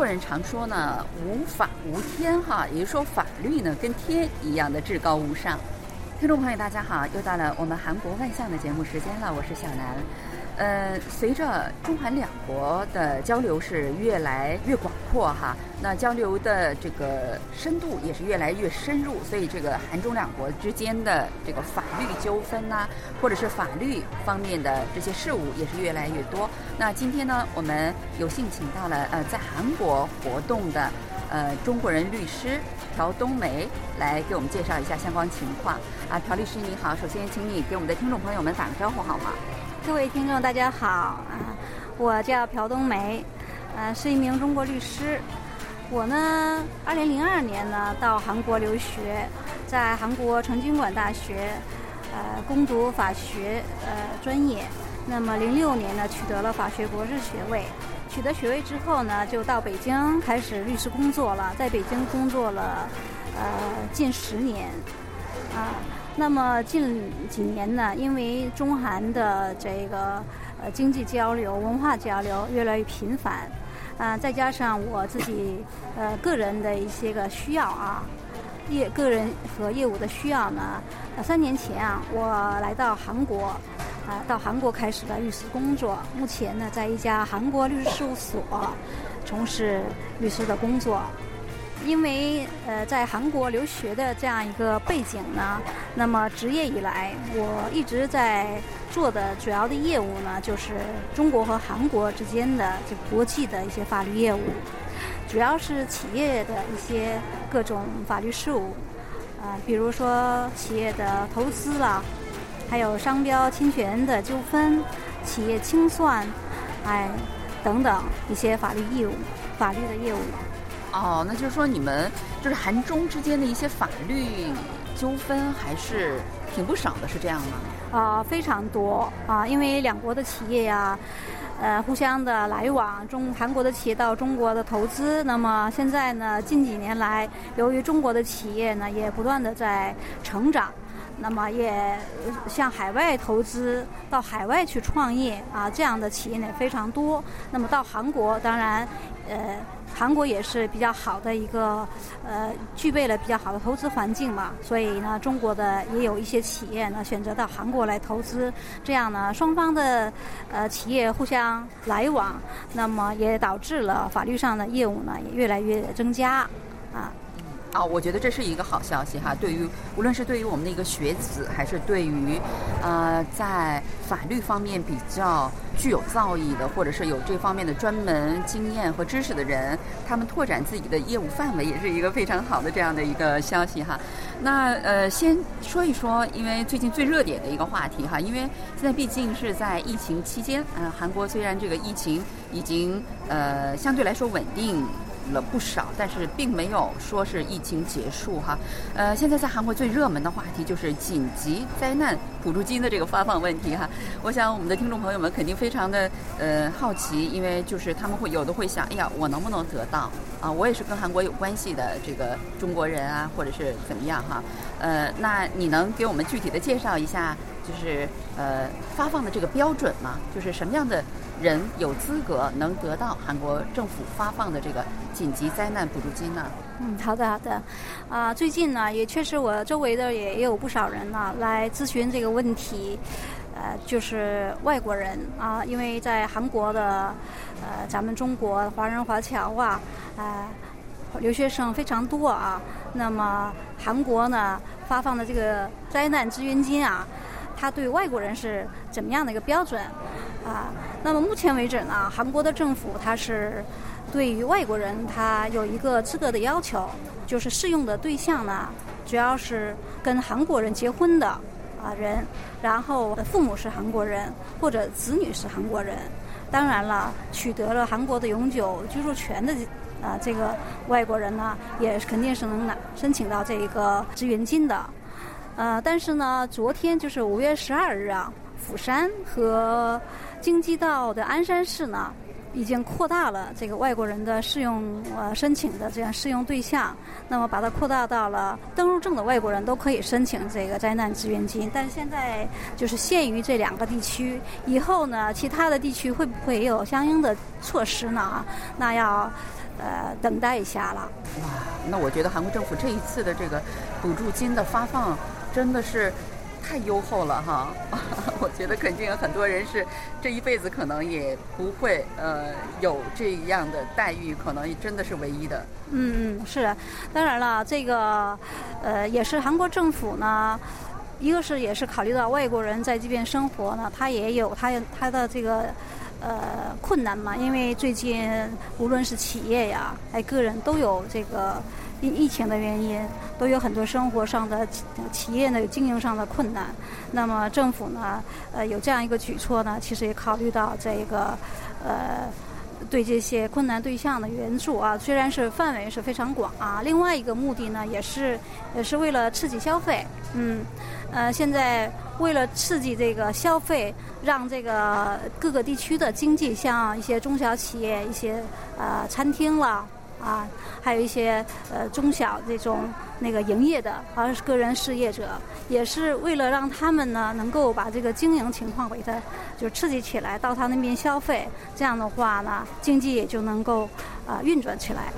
国人常说呢，无法无天哈，也就是说法律呢跟天一样的至高无上。听众朋友，大家好，又到了我们韩国万象的节目时间了，我是小南。呃，随着中韩两国的交流是越来越广阔哈，那交流的这个深度也是越来越深入，所以这个韩中两国之间的这个法律纠纷呐，或者是法律方面的这些事务也是越来越多。那今天呢，我们有幸请到了呃在韩国活动的呃中国人律师朴冬梅来给我们介绍一下相关情况。啊，朴律师你好，首先请你给我们的听众朋友们打个招呼好吗？各位听众，大家好啊！我叫朴冬梅，呃，是一名中国律师。我呢，二零零二年呢到韩国留学，在韩国成均馆大学呃攻读法学呃专业。那么零六年呢取得了法学博士学位。取得学位之后呢，就到北京开始律师工作了，在北京工作了呃近十年啊。那么近几年呢，因为中韩的这个呃经济交流、文化交流越来越频繁，啊，再加上我自己呃个人的一些个需要啊，业个人和业务的需要呢，三年前啊，我来到韩国，啊，到韩国开始了律师工作。目前呢，在一家韩国律师事务所从事律师的工作。因为呃，在韩国留学的这样一个背景呢，那么职业以来，我一直在做的主要的业务呢，就是中国和韩国之间的这国际的一些法律业务，主要是企业的一些各种法律事务，啊，比如说企业的投资啦，还有商标侵权的纠纷、企业清算，哎，等等一些法律业务、法律的业务。哦，那就是说你们就是韩中之间的一些法律纠纷还是挺不少的，是这样吗？啊，非常多啊，因为两国的企业呀，呃，互相的来往，中韩国的企业到中国的投资，那么现在呢，近几年来，由于中国的企业呢也不断的在成长，那么也向海外投资，到海外去创业啊，这样的企业呢非常多。那么到韩国，当然，呃。韩国也是比较好的一个，呃，具备了比较好的投资环境嘛，所以呢，中国的也有一些企业呢选择到韩国来投资，这样呢，双方的呃企业互相来往，那么也导致了法律上的业务呢也越来越增加，啊。啊，我觉得这是一个好消息哈。对于无论是对于我们的一个学子，还是对于呃在法律方面比较具有造诣的，或者是有这方面的专门经验和知识的人，他们拓展自己的业务范围，也是一个非常好的这样的一个消息哈。那呃，先说一说，因为最近最热点的一个话题哈，因为现在毕竟是在疫情期间，嗯，韩国虽然这个疫情已经呃相对来说稳定。了不少，但是并没有说是疫情结束哈。呃，现在在韩国最热门的话题就是紧急灾难补助金的这个发放问题哈。我想我们的听众朋友们肯定非常的呃好奇，因为就是他们会有的会想，哎呀，我能不能得到啊？我也是跟韩国有关系的这个中国人啊，或者是怎么样哈？呃，那你能给我们具体的介绍一下，就是呃发放的这个标准吗？就是什么样的？人有资格能得到韩国政府发放的这个紧急灾难补助金呢？嗯，好的好的，啊，最近呢也确实我周围的也有不少人呢来咨询这个问题，呃，就是外国人啊，因为在韩国的呃咱们中国华人华侨啊，啊留学生非常多啊，那么韩国呢发放的这个灾难支援金啊。它对外国人是怎么样的一个标准啊？那么目前为止呢，韩国的政府它是对于外国人他有一个资格的要求，就是适用的对象呢，主要是跟韩国人结婚的啊人，然后父母是韩国人或者子女是韩国人，当然了，取得了韩国的永久居住权的啊这个外国人呢，也肯定是能拿申请到这一个支援金的。呃，但是呢，昨天就是五月十二日啊，釜山和京畿道的鞍山市呢，已经扩大了这个外国人的适用呃申请的这样适用对象，那么把它扩大到了登陆证的外国人都可以申请这个灾难支援金，但现在就是限于这两个地区，以后呢，其他的地区会不会也有相应的措施呢？那要呃等待一下了。哇，那我觉得韩国政府这一次的这个补助金的发放真的是太优厚了哈！我觉得肯定有很多人是这一辈子可能也不会呃有这样的待遇，可能真的是唯一的。嗯嗯，是，当然了，这个呃也是韩国政府呢。一个是也是考虑到外国人在这边生活呢，他也有他他的这个呃困难嘛，因为最近无论是企业呀，还个人都有这个因疫情的原因，都有很多生活上的企业呢有经营上的困难。那么政府呢，呃有这样一个举措呢，其实也考虑到这个呃。对这些困难对象的援助啊，虽然是范围是非常广啊，另外一个目的呢，也是也是为了刺激消费。嗯，呃，现在为了刺激这个消费，让这个各个地区的经济，像一些中小企业、一些呃餐厅了。啊，还有一些呃中小这种那个营业的，而是个人事业者，也是为了让他们呢能够把这个经营情况给它就刺激起来，到他那边消费，这样的话呢，经济也就能够啊运转起来。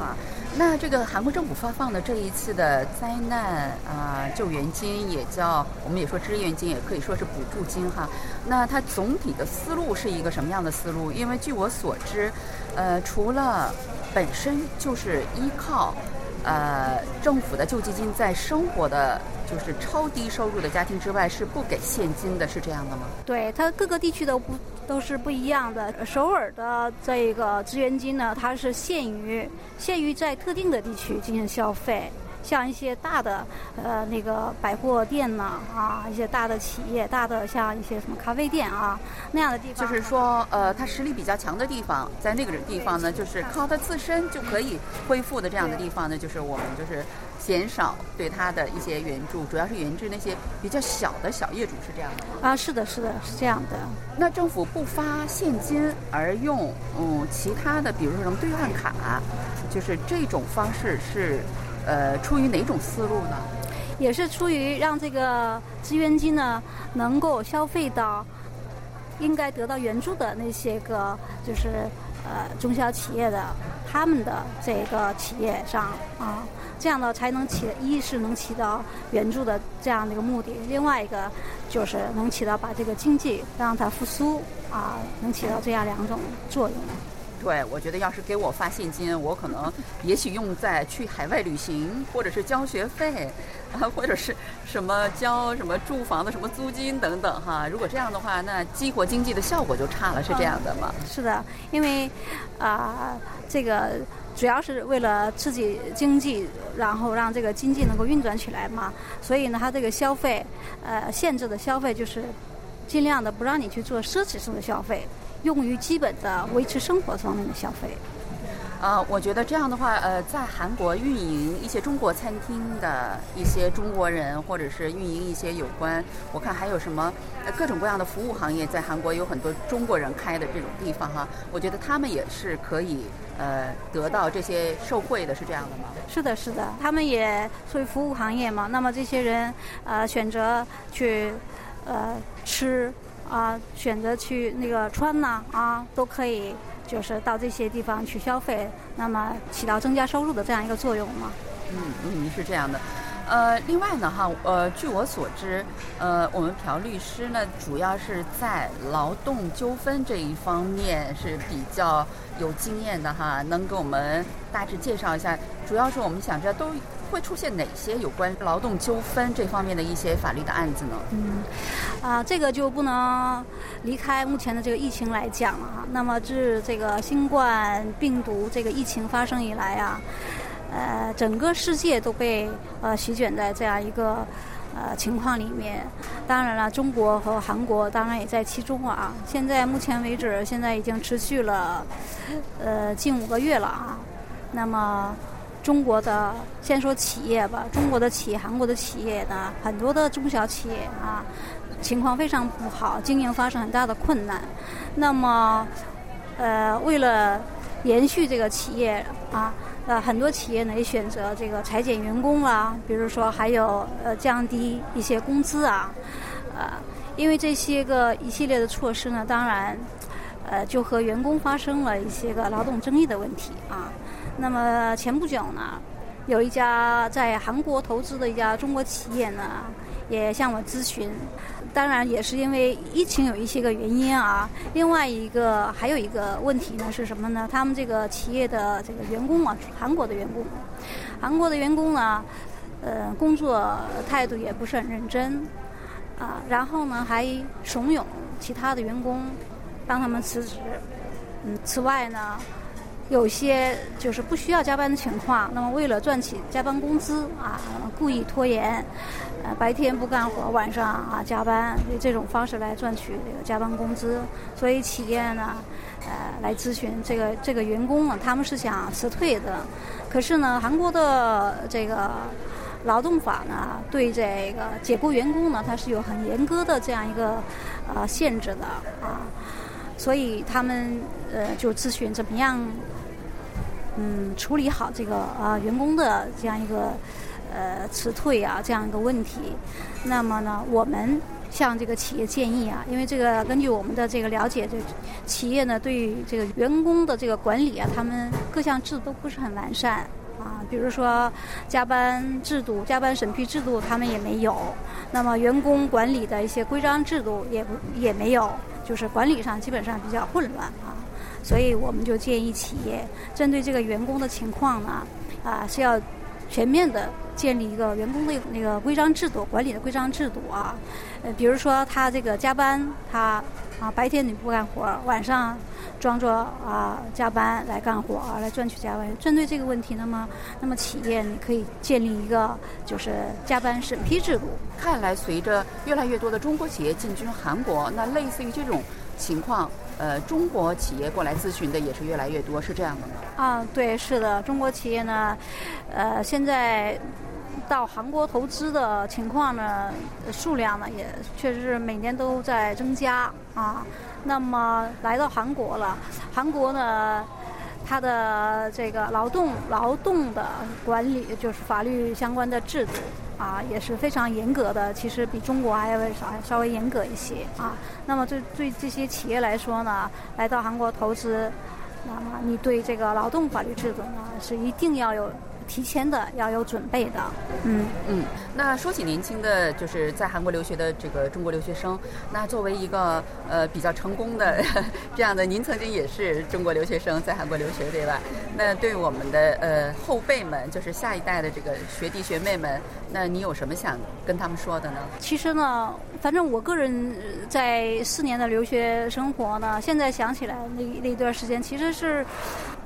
啊，那这个韩国政府发放的这一次的灾难啊救援金，也叫我们也说支援金，也可以说是补助金哈。那它总体的思路是一个什么样的思路？因为据我所知，呃，除了本身就是依靠，呃，政府的救济金在生活的，就是超低收入的家庭之外，是不给现金的，是这样的吗？对，它各个地区都不都是不一样的。首尔的这个支援金呢，它是限于限于在特定的地区进行消费。像一些大的呃那个百货店呢啊，一些大的企业，大的像一些什么咖啡店啊那样的地方，就是说呃，它实力比较强的地方，在那个地方呢，就是靠它自身就可以恢复的这样的地方呢，就是我们就是减少对它的一些援助，主要是援助那些比较小的小业主，是这样的啊，是的，是的，是这样的。那政府不发现金，而用嗯其他的，比如说什么兑换卡，就是这种方式是。呃，出于哪种思路呢？也是出于让这个资源金呢能够消费到应该得到援助的那些个，就是呃中小企业的他们的这个企业上啊，这样呢才能起一是能起到援助的这样的一个目的，另外一个就是能起到把这个经济让它复苏啊，能起到这样两种作用。对，我觉得要是给我发现金，我可能也许用在去海外旅行，或者是交学费，啊，或者是什么交什么住房的什么租金等等哈。如果这样的话，那激活经济的效果就差了，是这样的吗？是的，因为啊，这个主要是为了刺激经济，然后让这个经济能够运转起来嘛。所以呢，它这个消费，呃，限制的消费就是尽量的不让你去做奢侈性的消费。用于基本的维持生活方面的消费。呃，我觉得这样的话，呃，在韩国运营一些中国餐厅的一些中国人，或者是运营一些有关，我看还有什么各种各样的服务行业，在韩国有很多中国人开的这种地方哈，我觉得他们也是可以呃得到这些受惠的，是这样的吗？是的，是的，他们也属于服务行业嘛。那么这些人呃选择去呃吃。啊，选择去那个穿呢，啊，都可以，就是到这些地方去消费，那么起到增加收入的这样一个作用嘛。嗯嗯，是这样的。呃，另外呢，哈，呃，据我所知，呃，我们朴律师呢，主要是在劳动纠纷这一方面是比较有经验的哈，能给我们大致介绍一下，主要是我们想知道都。会出现哪些有关劳动纠纷这方面的一些法律的案子呢？嗯，啊，这个就不能离开目前的这个疫情来讲了。那么自这个新冠病毒这个疫情发生以来啊，呃，整个世界都被呃席卷在这样一个呃情况里面。当然了，中国和韩国当然也在其中啊。现在目前为止，现在已经持续了呃近五个月了啊。那么。中国的先说企业吧，中国的企业、韩国的企业呢，很多的中小企业啊，情况非常不好，经营发生很大的困难。那么，呃，为了延续这个企业啊，呃，很多企业呢也选择这个裁减员工啊，比如说还有呃降低一些工资啊，呃，因为这些个一系列的措施呢，当然。呃，就和员工发生了一些个劳动争议的问题啊。那么前不久呢，有一家在韩国投资的一家中国企业呢，也向我咨询。当然也是因为疫情有一些个原因啊。另外一个还有一个问题呢是什么呢？他们这个企业的这个员工啊，韩国的员工，韩国的员工呢，呃，工作态度也不是很认真啊。然后呢，还怂恿其他的员工帮他们辞职。嗯，此外呢。有些就是不需要加班的情况，那么为了赚取加班工资啊，故意拖延，呃，白天不干活，晚上啊加班，以这种方式来赚取这个加班工资。所以企业呢，呃，来咨询这个这个员工呢，他们是想辞退的，可是呢，韩国的这个劳动法呢，对这个解雇员工呢，它是有很严格的这样一个呃限制的啊，所以他们呃就咨询怎么样。嗯，处理好这个啊员工的这样一个呃辞退啊这样一个问题，那么呢，我们向这个企业建议啊，因为这个根据我们的这个了解，这企业呢对这个员工的这个管理啊，他们各项制度都不是很完善啊，比如说加班制度、加班审批制度他们也没有，那么员工管理的一些规章制度也不也没有，就是管理上基本上比较混乱啊。所以我们就建议企业针对这个员工的情况呢，啊是要全面的建立一个员工的那个规章制度、管理的规章制度啊。呃，比如说他这个加班，他啊白天你不干活，晚上装作啊加班来干活啊，来赚取加班。针对这个问题，那么那么企业你可以建立一个就是加班审批制度。看来随着越来越多的中国企业进军韩国，那类似于这种情况。呃，中国企业过来咨询的也是越来越多，是这样的吗？啊，对，是的，中国企业呢，呃，现在到韩国投资的情况呢，数量呢也确实是每年都在增加啊。那么来到韩国了，韩国呢？它的这个劳动劳动的管理，就是法律相关的制度啊，也是非常严格的。其实比中国还要稍稍微严格一些啊。那么对对这些企业来说呢，来到韩国投资，那么你对这个劳动法律制度呢，是一定要有。提前的要有准备的，嗯嗯。那说起年轻的，就是在韩国留学的这个中国留学生，那作为一个呃比较成功的 这样的，您曾经也是中国留学生在韩国留学对吧？那对我们的呃后辈们，就是下一代的这个学弟学妹们，那你有什么想跟他们说的呢？其实呢，反正我个人在四年的留学生活呢，现在想起来那那段时间其实是。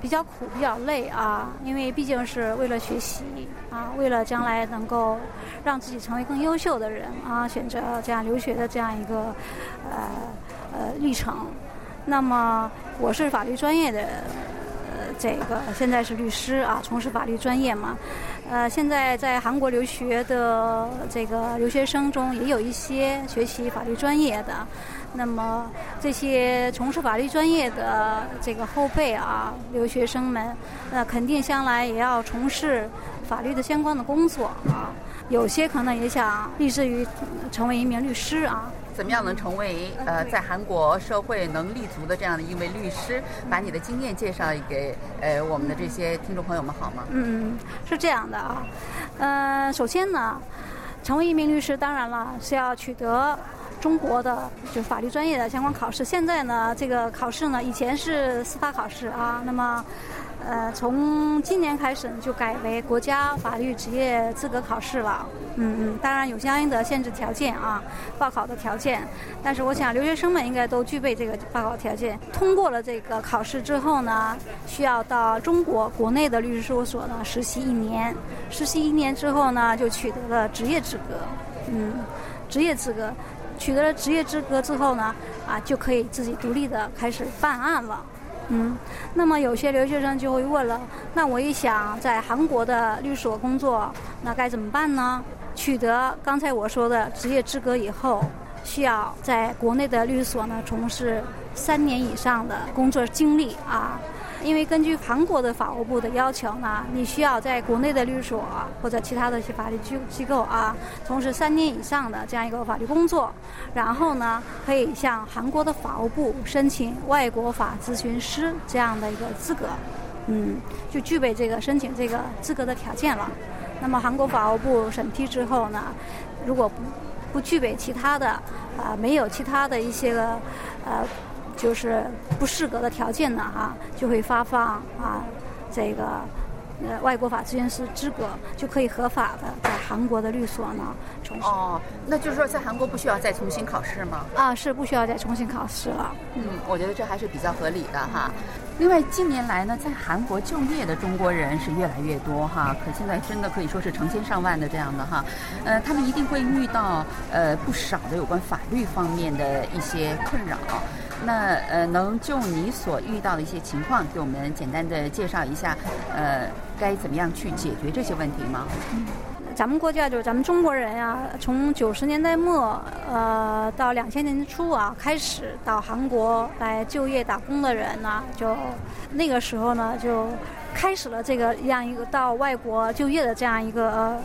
比较苦，比较累啊，因为毕竟是为了学习啊，为了将来能够让自己成为更优秀的人啊，选择这样留学的这样一个呃呃历程。那么我是法律专业的，呃，这个现在是律师啊，从事法律专业嘛。呃，现在在韩国留学的这个留学生中，也有一些学习法律专业的。那么这些从事法律专业的这个后辈啊，留学生们，那肯定将来也要从事法律的相关的工作啊。有些可能也想立志于成为一名律师啊。怎么样能成为呃在韩国社会能立足的这样的一位律师？把你的经验介绍给呃我们的这些听众朋友们好吗？嗯，是这样的啊。呃，首先呢，成为一名律师，当然了是要取得。中国的就法律专业的相关考试，现在呢，这个考试呢，以前是司法考试啊，那么，呃，从今年开始，就改为国家法律职业资格考试了。嗯嗯，当然有相应的限制条件啊，报考的条件。但是我想留学生们应该都具备这个报考条件。通过了这个考试之后呢，需要到中国国内的律师事务所呢实习一年，实习一年之后呢，就取得了职业资格。嗯，职业资格。取得了职业资格之后呢，啊，就可以自己独立的开始办案了。嗯，那么有些留学生就会问了，那我也想在韩国的律所工作，那该怎么办呢？取得刚才我说的职业资格以后，需要在国内的律所呢从事三年以上的工作经历啊。因为根据韩国的法务部的要求呢，你需要在国内的律所或者其他的一些法律机机构啊，从事三年以上的这样一个法律工作，然后呢，可以向韩国的法务部申请外国法咨询师这样的一个资格，嗯，就具备这个申请这个资格的条件了。那么韩国法务部审批之后呢，如果不不具备其他的啊，没有其他的一些个呃。就是不适格的条件呢，哈，就会发放啊，这个呃外国法咨询师资格，就可以合法的在韩国的律所呢从事。哦，那就是说在韩国不需要再重新考试吗？啊，是不需要再重新考试了。嗯，我觉得这还是比较合理的哈。另外，近年来呢，在韩国就业的中国人是越来越多哈，可现在真的可以说是成千上万的这样的哈。呃，他们一定会遇到呃不少的有关法律方面的一些困扰。那呃，能就你所遇到的一些情况，给我们简单的介绍一下，呃，该怎么样去解决这些问题吗？嗯咱们国家就是咱们中国人呀，从九十年代末呃到两千年初啊，开始到韩国来就业打工的人呢，就那个时候呢，就开始了这个样一个到外国就业的这样一个呃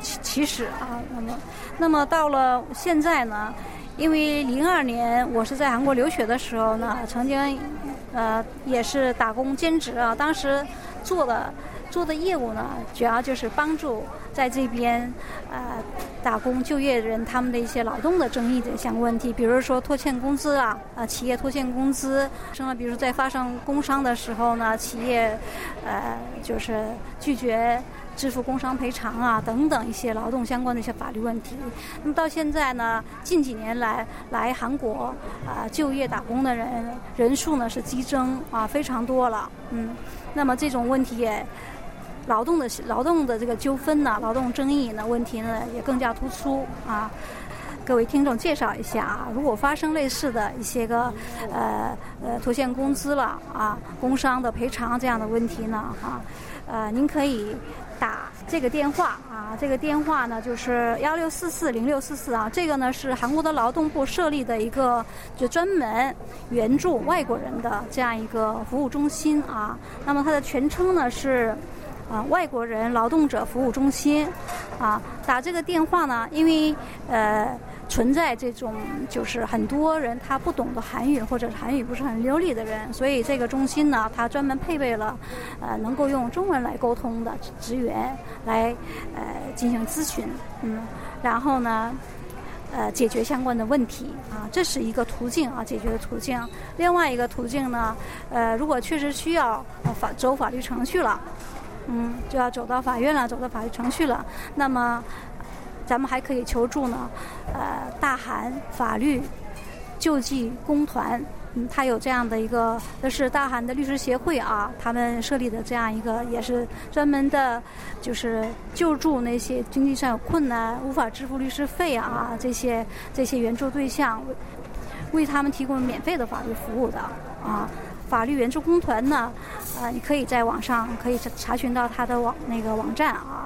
起起始啊。那么，那么到了现在呢？因为零二年我是在韩国留学的时候呢，曾经，呃，也是打工兼职啊。当时做的做的业务呢，主要就是帮助在这边呃打工就业人他们的一些劳动的争议的相关问题，比如说拖欠工资啊，呃，企业拖欠工资，生了比如在发生工伤的时候呢，企业呃就是拒绝。支付工伤赔偿啊，等等一些劳动相关的一些法律问题。那么到现在呢，近几年来来韩国啊就业打工的人人数呢是激增啊，非常多了。嗯，那么这种问题也劳动的劳动的这个纠纷呢，劳动争议呢问题呢也更加突出啊。各位听众介绍一下啊，如果发生类似的一些个呃呃拖欠工资了啊，工伤的赔偿这样的问题呢啊，呃您可以。打这个电话啊，这个电话呢就是幺六四四零六四四啊，这个呢是韩国的劳动部设立的一个就专门援助外国人的这样一个服务中心啊。那么它的全称呢是啊外国人劳动者服务中心啊。打这个电话呢，因为呃。存在这种就是很多人他不懂得韩语或者韩语不是很流利的人，所以这个中心呢，它专门配备了呃能够用中文来沟通的职员来呃进行咨询，嗯，然后呢呃解决相关的问题啊，这是一个途径啊，解决的途径。另外一个途径呢，呃，如果确实需要法走法律程序了，嗯，就要走到法院了，走到法律程序了，那么。咱们还可以求助呢，呃，大韩法律救济工团，嗯，它有这样的一个，这是大韩的律师协会啊，他们设立的这样一个，也是专门的，就是救助那些经济上有困难、无法支付律师费啊这些这些援助对象，为他们提供免费的法律服务的啊。法律援助工团呢，呃，你可以在网上可以查查询到他的网那个网站啊，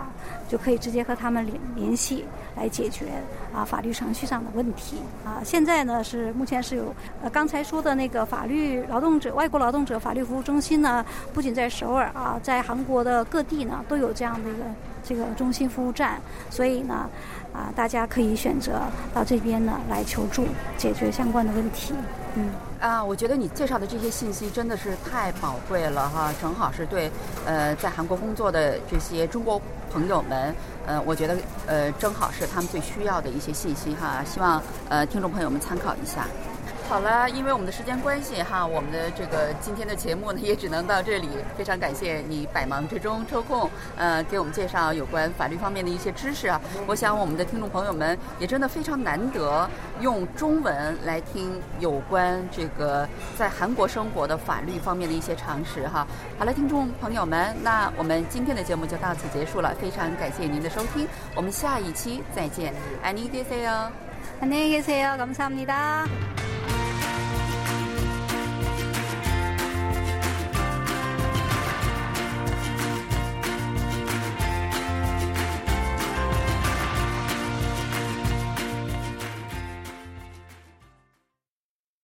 就可以直接和他们联联系来解决啊法律程序上的问题啊。现在呢是目前是有呃刚才说的那个法律劳动者外国劳动者法律服务中心呢，不仅在首尔啊，在韩国的各地呢都有这样的一个这个中心服务站，所以呢啊大家可以选择到这边呢来求助，解决相关的问题，嗯。啊，我觉得你介绍的这些信息真的是太宝贵了哈，正好是对呃在韩国工作的这些中国朋友们，呃，我觉得呃正好是他们最需要的一些信息哈，希望呃听众朋友们参考一下。好了，因为我们的时间关系哈，我们的这个今天的节目呢也只能到这里。非常感谢你百忙之中抽空，呃，给我们介绍有关法律方面的一些知识啊。我想我们的听众朋友们也真的非常难得用中文来听有关这个在韩国生活的法律方面的一些常识哈。好了，听众朋友们，那我们今天的节目就到此结束了。非常感谢您的收听，我们下一期再见。안녕히계세 요。 안녕히계세 요。 감사합니다。